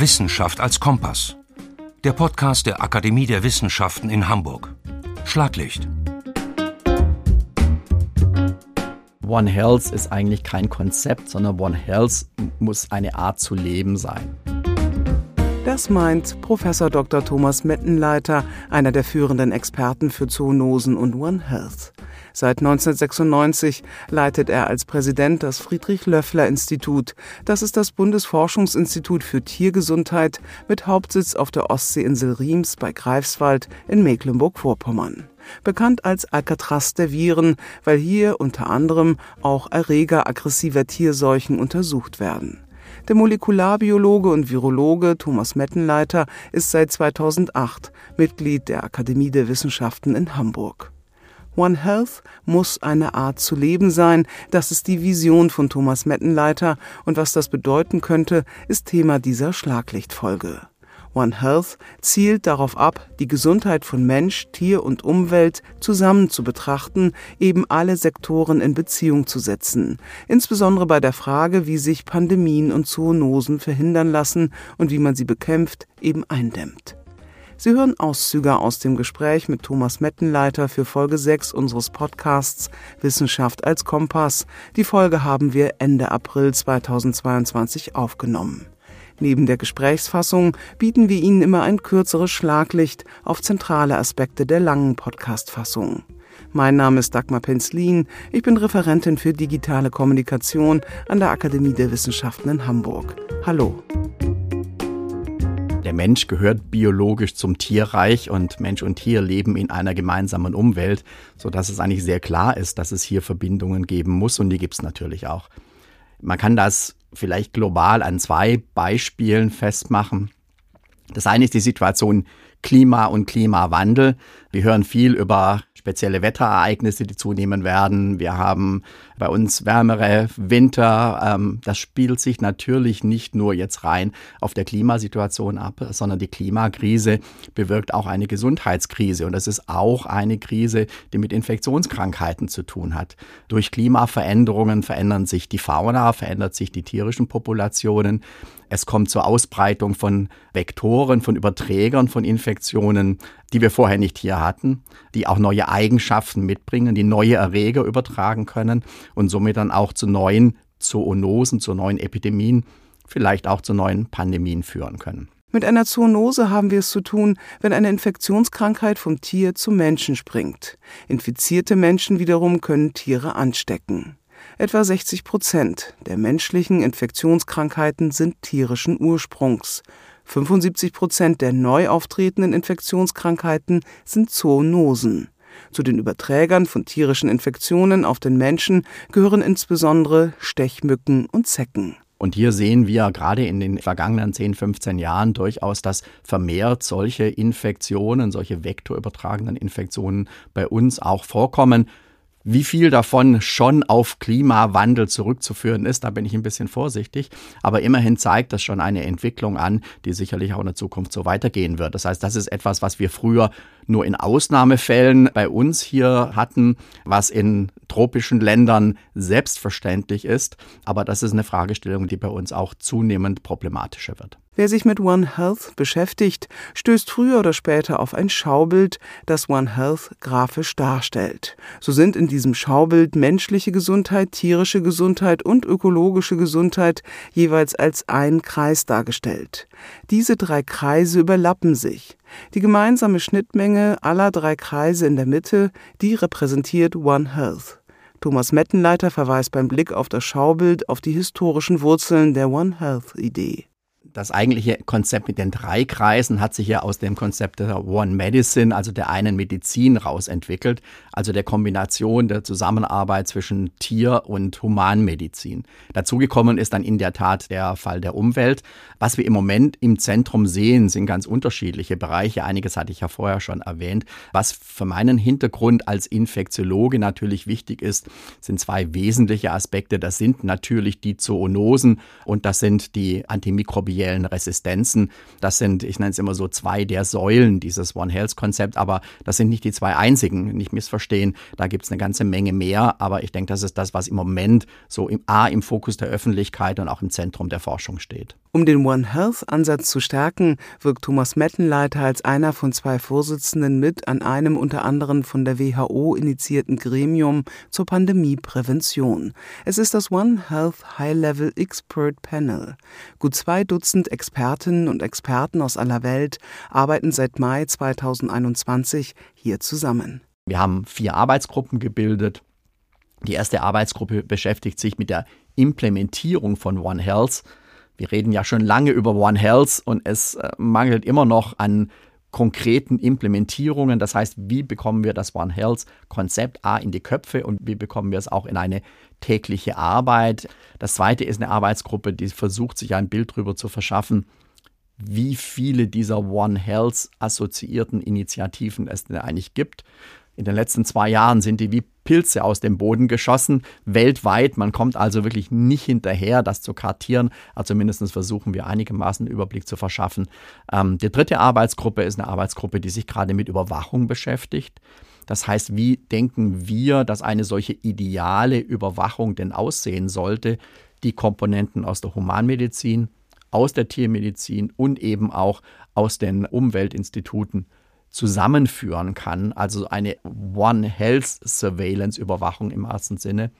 Wissenschaft als Kompass. Der Podcast der Akademie der Wissenschaften in Hamburg. Schlaglicht. One Health ist eigentlich kein Konzept, sondern One Health muss eine Art zu leben sein. Das meint Professor Dr. Thomas Mettenleiter, einer der führenden Experten für Zoonosen und One Health. Seit 1996 leitet er als Präsident das Friedrich-Löffler-Institut. Das ist das Bundesforschungsinstitut für Tiergesundheit mit Hauptsitz auf der Ostseeinsel Riems bei Greifswald in Mecklenburg-Vorpommern. Bekannt als Alcatraz der Viren, weil hier unter anderem auch Erreger aggressiver Tierseuchen untersucht werden. Der Molekularbiologe und Virologe Thomas Mettenleiter ist seit 2008 Mitglied der Akademie der Wissenschaften in Hamburg. One Health muss eine Art zu leben sein. Das ist die Vision von Thomas Mettenleiter und was das bedeuten könnte, ist Thema dieser Schlaglichtfolge. One Health zielt darauf ab, die Gesundheit von Mensch, Tier und Umwelt zusammen zu betrachten, eben alle Sektoren in Beziehung zu setzen, insbesondere bei der Frage, wie sich Pandemien und Zoonosen verhindern lassen und wie man sie bekämpft, eben eindämmt. Sie hören Auszüge aus dem Gespräch mit Thomas Mettenleiter für Folge 6 unseres Podcasts Wissenschaft als Kompass. Die Folge haben wir Ende April 2022 aufgenommen. Neben der Gesprächsfassung bieten wir Ihnen immer ein kürzeres Schlaglicht auf zentrale Aspekte der langen Podcast-Fassung. Mein Name ist Dagmar Penzlin. Ich bin Referentin für digitale Kommunikation an der Akademie der Wissenschaften in Hamburg. Hallo. Der Mensch gehört biologisch zum Tierreich und Mensch und Tier leben in einer gemeinsamen Umwelt, sodass es eigentlich sehr klar ist, dass es hier Verbindungen geben muss und die gibt es natürlich auch. Man kann das vielleicht global an zwei Beispielen festmachen. Das eine ist die Situation Klima und Klimawandel. Wir hören viel über spezielle Wetterereignisse, die zunehmen werden. Wir haben bei uns wärmere Winter. Ähm, das spielt sich natürlich nicht nur jetzt rein auf der Klimasituation ab, sondern die Klimakrise bewirkt auch eine Gesundheitskrise. Und das ist auch eine Krise, die mit Infektionskrankheiten zu tun hat. Durch Klimaveränderungen verändern sich die Fauna, verändert sich die tierischen Populationen. Es kommt zur Ausbreitung von Vektoren, von Überträgern von Infektionen, die wir vorher nicht hier hatten, die auch neue Eigenschaften mitbringen, die neue Erreger übertragen können und somit dann auch zu neuen Zoonosen, zu neuen Epidemien, vielleicht auch zu neuen Pandemien führen können. Mit einer Zoonose haben wir es zu tun, wenn eine Infektionskrankheit vom Tier zum Menschen springt. Infizierte Menschen wiederum können Tiere anstecken. Etwa 60 Prozent der menschlichen Infektionskrankheiten sind tierischen Ursprungs. 75 Prozent der neu auftretenden Infektionskrankheiten sind Zoonosen. Zu den Überträgern von tierischen Infektionen auf den Menschen gehören insbesondere Stechmücken und Zecken. Und hier sehen wir gerade in den vergangenen 10, 15 Jahren durchaus, dass vermehrt solche Infektionen, solche vektorübertragenden Infektionen bei uns auch vorkommen. Wie viel davon schon auf Klimawandel zurückzuführen ist, da bin ich ein bisschen vorsichtig. Aber immerhin zeigt das schon eine Entwicklung an, die sicherlich auch in der Zukunft so weitergehen wird. Das heißt, das ist etwas, was wir früher nur in Ausnahmefällen bei uns hier hatten, was in tropischen Ländern selbstverständlich ist. Aber das ist eine Fragestellung, die bei uns auch zunehmend problematischer wird. Wer sich mit One Health beschäftigt, stößt früher oder später auf ein Schaubild, das One Health grafisch darstellt. So sind in diesem Schaubild menschliche Gesundheit, tierische Gesundheit und ökologische Gesundheit jeweils als ein Kreis dargestellt. Diese drei Kreise überlappen sich. Die gemeinsame Schnittmenge aller drei Kreise in der Mitte, die repräsentiert One Health. Thomas Mettenleiter verweist beim Blick auf das Schaubild auf die historischen Wurzeln der One Health Idee das eigentliche Konzept mit den drei Kreisen hat sich ja aus dem Konzept der One Medicine, also der einen Medizin, rausentwickelt, also der Kombination der Zusammenarbeit zwischen Tier- und Humanmedizin. Dazugekommen ist dann in der Tat der Fall der Umwelt. Was wir im Moment im Zentrum sehen, sind ganz unterschiedliche Bereiche. Einiges hatte ich ja vorher schon erwähnt. Was für meinen Hintergrund als Infektiologe natürlich wichtig ist, sind zwei wesentliche Aspekte. Das sind natürlich die Zoonosen und das sind die antimikrobiellen bakteriellen Resistenzen. Das sind, ich nenne es immer so, zwei der Säulen dieses One Health Konzept, aber das sind nicht die zwei einzigen, nicht missverstehen. Da gibt es eine ganze Menge mehr, aber ich denke, das ist das, was im Moment so im A im Fokus der Öffentlichkeit und auch im Zentrum der Forschung steht. Um den One Health-Ansatz zu stärken, wirkt Thomas Mettenleiter als einer von zwei Vorsitzenden mit an einem unter anderem von der WHO initiierten Gremium zur Pandemieprävention. Es ist das One Health High-Level Expert Panel. Gut zwei Dutzend Expertinnen und Experten aus aller Welt arbeiten seit Mai 2021 hier zusammen. Wir haben vier Arbeitsgruppen gebildet. Die erste Arbeitsgruppe beschäftigt sich mit der Implementierung von One Health wir reden ja schon lange über One Health und es äh, mangelt immer noch an konkreten Implementierungen. Das heißt, wie bekommen wir das One Health Konzept A in die Köpfe und wie bekommen wir es auch in eine tägliche Arbeit? Das zweite ist eine Arbeitsgruppe, die versucht, sich ein Bild darüber zu verschaffen, wie viele dieser One Health assoziierten Initiativen es denn eigentlich gibt. In den letzten zwei Jahren sind die wie Pilze aus dem Boden geschossen, weltweit. Man kommt also wirklich nicht hinterher, das zu kartieren. Also mindestens versuchen wir einigermaßen einen Überblick zu verschaffen. Ähm, die dritte Arbeitsgruppe ist eine Arbeitsgruppe, die sich gerade mit Überwachung beschäftigt. Das heißt, wie denken wir, dass eine solche ideale Überwachung denn aussehen sollte? Die Komponenten aus der Humanmedizin, aus der Tiermedizin und eben auch aus den Umweltinstituten zusammenführen kann, also eine One Health Surveillance Überwachung im ersten Sinne.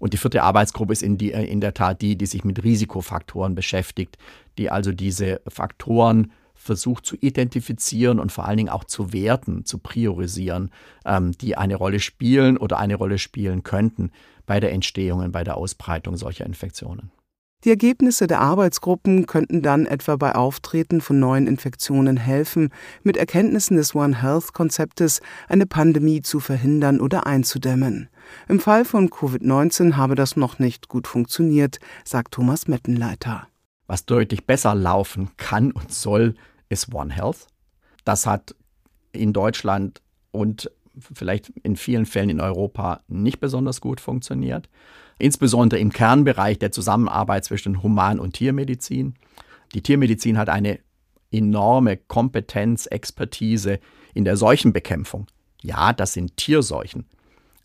Und die vierte Arbeitsgruppe ist in, die, in der Tat die, die sich mit Risikofaktoren beschäftigt, die also diese Faktoren versucht zu identifizieren und vor allen Dingen auch zu werten, zu priorisieren, ähm, die eine Rolle spielen oder eine Rolle spielen könnten bei der Entstehung und bei der Ausbreitung solcher Infektionen. Die Ergebnisse der Arbeitsgruppen könnten dann etwa bei Auftreten von neuen Infektionen helfen, mit Erkenntnissen des One Health Konzeptes eine Pandemie zu verhindern oder einzudämmen. Im Fall von Covid-19 habe das noch nicht gut funktioniert, sagt Thomas Mettenleiter. Was deutlich besser laufen kann und soll, ist One Health. Das hat in Deutschland und vielleicht in vielen Fällen in Europa nicht besonders gut funktioniert insbesondere im Kernbereich der Zusammenarbeit zwischen Human- und Tiermedizin. Die Tiermedizin hat eine enorme Kompetenz, Expertise in der Seuchenbekämpfung. Ja, das sind Tierseuchen.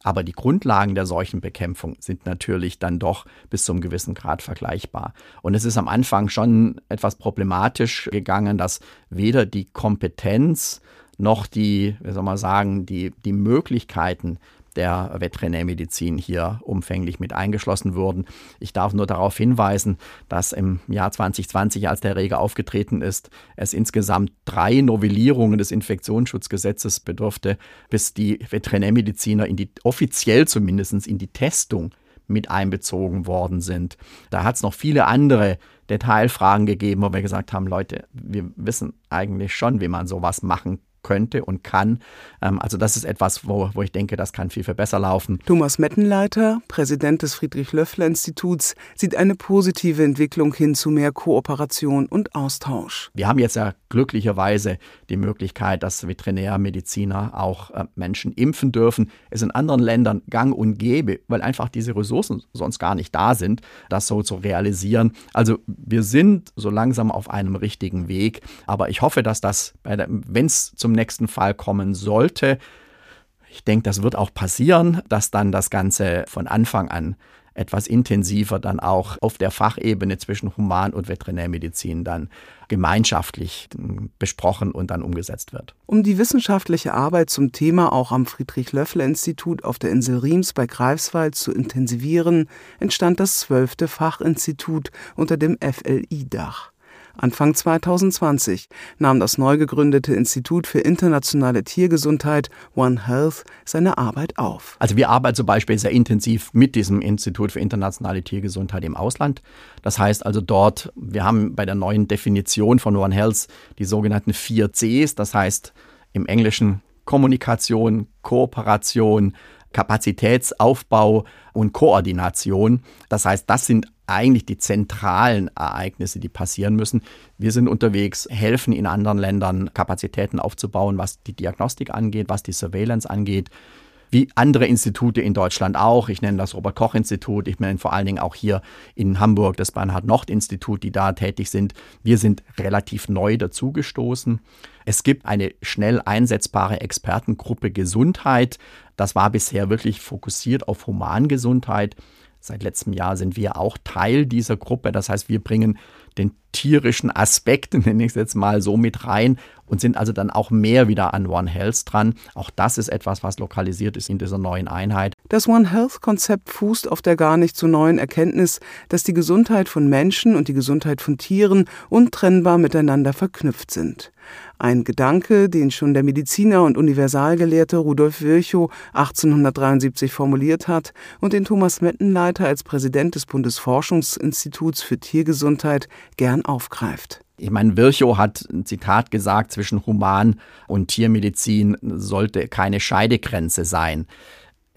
Aber die Grundlagen der Seuchenbekämpfung sind natürlich dann doch bis zum gewissen Grad vergleichbar. Und es ist am Anfang schon etwas problematisch gegangen, dass weder die Kompetenz noch die, wie soll man sagen, die, die Möglichkeiten der Veterinärmedizin hier umfänglich mit eingeschlossen wurden. Ich darf nur darauf hinweisen, dass im Jahr 2020, als der Erreger aufgetreten ist, es insgesamt drei Novellierungen des Infektionsschutzgesetzes bedurfte, bis die Veterinärmediziner in die offiziell zumindest in die Testung mit einbezogen worden sind. Da hat es noch viele andere Detailfragen gegeben, wo wir gesagt haben, Leute, wir wissen eigentlich schon, wie man sowas machen könnte und kann. Ähm, also das ist etwas, wo, wo ich denke, das kann viel, viel besser laufen. Thomas Mettenleiter, Präsident des Friedrich-Löffler-Instituts, sieht eine positive Entwicklung hin zu mehr Kooperation und Austausch. Wir haben jetzt ja glücklicherweise die Möglichkeit, dass Veterinärmediziner auch äh, Menschen impfen dürfen. Es in anderen Ländern gang und gäbe, weil einfach diese Ressourcen sonst gar nicht da sind, das so zu realisieren. Also wir sind so langsam auf einem richtigen Weg, aber ich hoffe, dass das, wenn es zum nächsten Fall kommen sollte. Ich denke, das wird auch passieren, dass dann das Ganze von Anfang an etwas intensiver dann auch auf der Fachebene zwischen Human- und Veterinärmedizin dann gemeinschaftlich besprochen und dann umgesetzt wird. Um die wissenschaftliche Arbeit zum Thema auch am Friedrich-Löffler-Institut auf der Insel Riems bei Greifswald zu intensivieren, entstand das zwölfte Fachinstitut unter dem FLI-Dach. Anfang 2020 nahm das neu gegründete Institut für internationale Tiergesundheit One Health seine Arbeit auf. Also wir arbeiten zum Beispiel sehr intensiv mit diesem Institut für internationale Tiergesundheit im Ausland. Das heißt also dort, wir haben bei der neuen Definition von One Health die sogenannten vier Cs, das heißt im Englischen Kommunikation, Kooperation, Kapazitätsaufbau und Koordination. Das heißt, das sind eigentlich die zentralen Ereignisse, die passieren müssen. Wir sind unterwegs, helfen in anderen Ländern Kapazitäten aufzubauen, was die Diagnostik angeht, was die Surveillance angeht wie andere Institute in Deutschland auch. Ich nenne das Robert-Koch-Institut, ich nenne vor allen Dingen auch hier in Hamburg das Bernhard-Nocht-Institut, die da tätig sind. Wir sind relativ neu dazugestoßen. Es gibt eine schnell einsetzbare Expertengruppe Gesundheit. Das war bisher wirklich fokussiert auf Humangesundheit. Seit letztem Jahr sind wir auch Teil dieser Gruppe. Das heißt, wir bringen den tierischen Aspekt, nenne ich es jetzt mal so, mit rein und sind also dann auch mehr wieder an One Health dran. Auch das ist etwas, was lokalisiert ist in dieser neuen Einheit. Das One Health Konzept fußt auf der gar nicht so neuen Erkenntnis, dass die Gesundheit von Menschen und die Gesundheit von Tieren untrennbar miteinander verknüpft sind. Ein Gedanke, den schon der Mediziner und Universalgelehrte Rudolf Virchow 1873 formuliert hat und den Thomas Mettenleiter als Präsident des Bundesforschungsinstituts für Tiergesundheit gern aufgreift. Ich meine, Virchow hat ein Zitat gesagt, zwischen Human- und Tiermedizin sollte keine Scheidegrenze sein.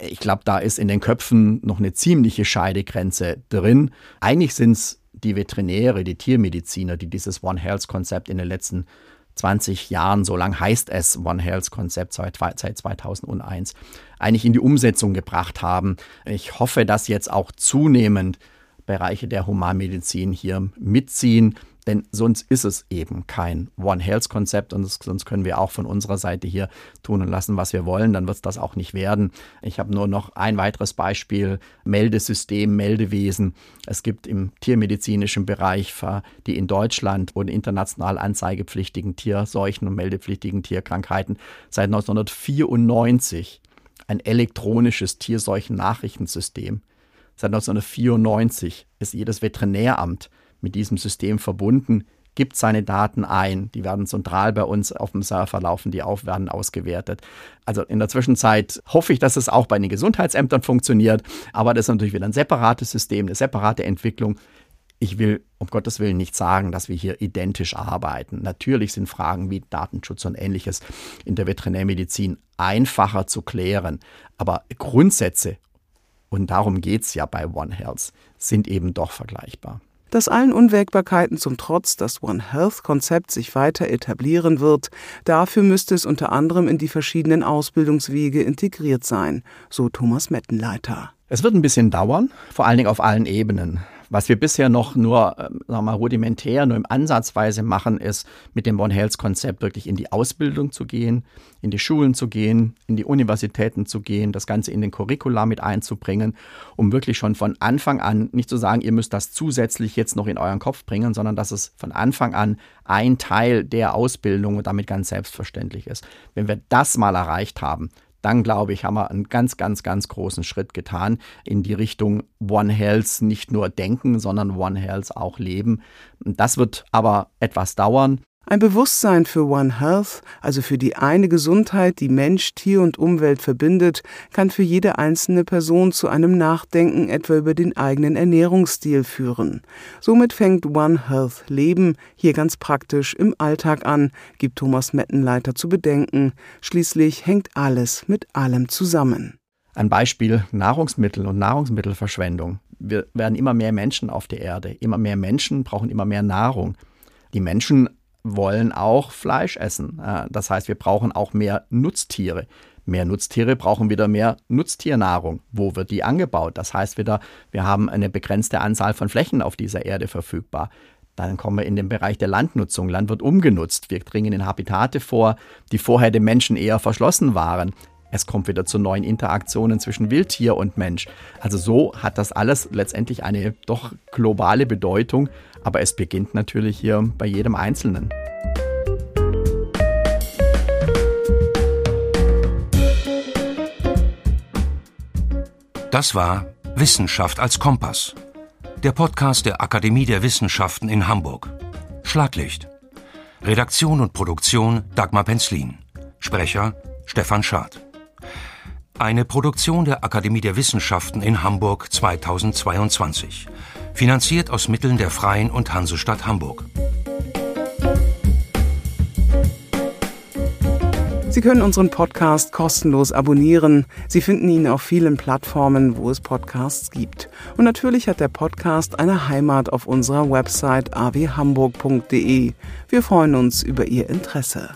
Ich glaube, da ist in den Köpfen noch eine ziemliche Scheidegrenze drin. Eigentlich sind es die Veterinäre, die Tiermediziner, die dieses One Health-Konzept in den letzten 20 Jahren, so lang heißt es One Health Konzept seit 2001, eigentlich in die Umsetzung gebracht haben. Ich hoffe, dass jetzt auch zunehmend Bereiche der Humanmedizin hier mitziehen denn sonst ist es eben kein One Health Konzept und sonst können wir auch von unserer Seite hier tun und lassen, was wir wollen. Dann wird es das auch nicht werden. Ich habe nur noch ein weiteres Beispiel: Meldesystem, Meldewesen. Es gibt im tiermedizinischen Bereich die in Deutschland und international anzeigepflichtigen Tierseuchen und meldepflichtigen Tierkrankheiten seit 1994 ein elektronisches Tierseuchen-Nachrichtensystem. Seit 1994 ist jedes Veterinäramt mit diesem System verbunden, gibt seine Daten ein. Die werden zentral bei uns auf dem Server laufen, die auf werden ausgewertet. Also in der Zwischenzeit hoffe ich, dass es auch bei den Gesundheitsämtern funktioniert, aber das ist natürlich wieder ein separates System, eine separate Entwicklung. Ich will um Gottes Willen nicht sagen, dass wir hier identisch arbeiten. Natürlich sind Fragen wie Datenschutz und ähnliches in der Veterinärmedizin einfacher zu klären, aber Grundsätze, und darum geht es ja bei One Health, sind eben doch vergleichbar dass allen Unwägbarkeiten zum Trotz das One Health Konzept sich weiter etablieren wird, dafür müsste es unter anderem in die verschiedenen Ausbildungswege integriert sein, so Thomas Mettenleiter. Es wird ein bisschen dauern, vor allen Dingen auf allen Ebenen. Was wir bisher noch nur äh, sagen wir mal, rudimentär, nur im Ansatzweise machen, ist mit dem One Health Konzept wirklich in die Ausbildung zu gehen, in die Schulen zu gehen, in die Universitäten zu gehen, das Ganze in den Curricula mit einzubringen, um wirklich schon von Anfang an nicht zu sagen, ihr müsst das zusätzlich jetzt noch in euren Kopf bringen, sondern dass es von Anfang an ein Teil der Ausbildung und damit ganz selbstverständlich ist. Wenn wir das mal erreicht haben, dann glaube ich, haben wir einen ganz, ganz, ganz großen Schritt getan in die Richtung One Health nicht nur denken, sondern One Health auch leben. Das wird aber etwas dauern. Ein Bewusstsein für One Health, also für die eine Gesundheit, die Mensch, Tier und Umwelt verbindet, kann für jede einzelne Person zu einem Nachdenken etwa über den eigenen Ernährungsstil führen. Somit fängt One Health Leben hier ganz praktisch im Alltag an, gibt Thomas Mettenleiter zu bedenken. Schließlich hängt alles mit allem zusammen. Ein Beispiel Nahrungsmittel und Nahrungsmittelverschwendung. Wir werden immer mehr Menschen auf der Erde. Immer mehr Menschen brauchen immer mehr Nahrung. Die Menschen wollen auch Fleisch essen. Äh, das heißt, wir brauchen auch mehr Nutztiere. Mehr Nutztiere brauchen wieder mehr Nutztiernahrung. Wo wird die angebaut? Das heißt wieder, wir haben eine begrenzte Anzahl von Flächen auf dieser Erde verfügbar. Dann kommen wir in den Bereich der Landnutzung. Land wird umgenutzt. Wir dringen in Habitate vor, die vorher dem Menschen eher verschlossen waren. Es kommt wieder zu neuen Interaktionen zwischen Wildtier und Mensch. Also so hat das alles letztendlich eine doch globale Bedeutung aber es beginnt natürlich hier bei jedem Einzelnen. Das war Wissenschaft als Kompass. Der Podcast der Akademie der Wissenschaften in Hamburg. Schlaglicht. Redaktion und Produktion Dagmar Penzlin. Sprecher Stefan Schad. Eine Produktion der Akademie der Wissenschaften in Hamburg 2022 finanziert aus Mitteln der Freien und Hansestadt Hamburg. Sie können unseren Podcast kostenlos abonnieren. Sie finden ihn auf vielen Plattformen, wo es Podcasts gibt. Und natürlich hat der Podcast eine Heimat auf unserer Website awhamburg.de. Wir freuen uns über Ihr Interesse.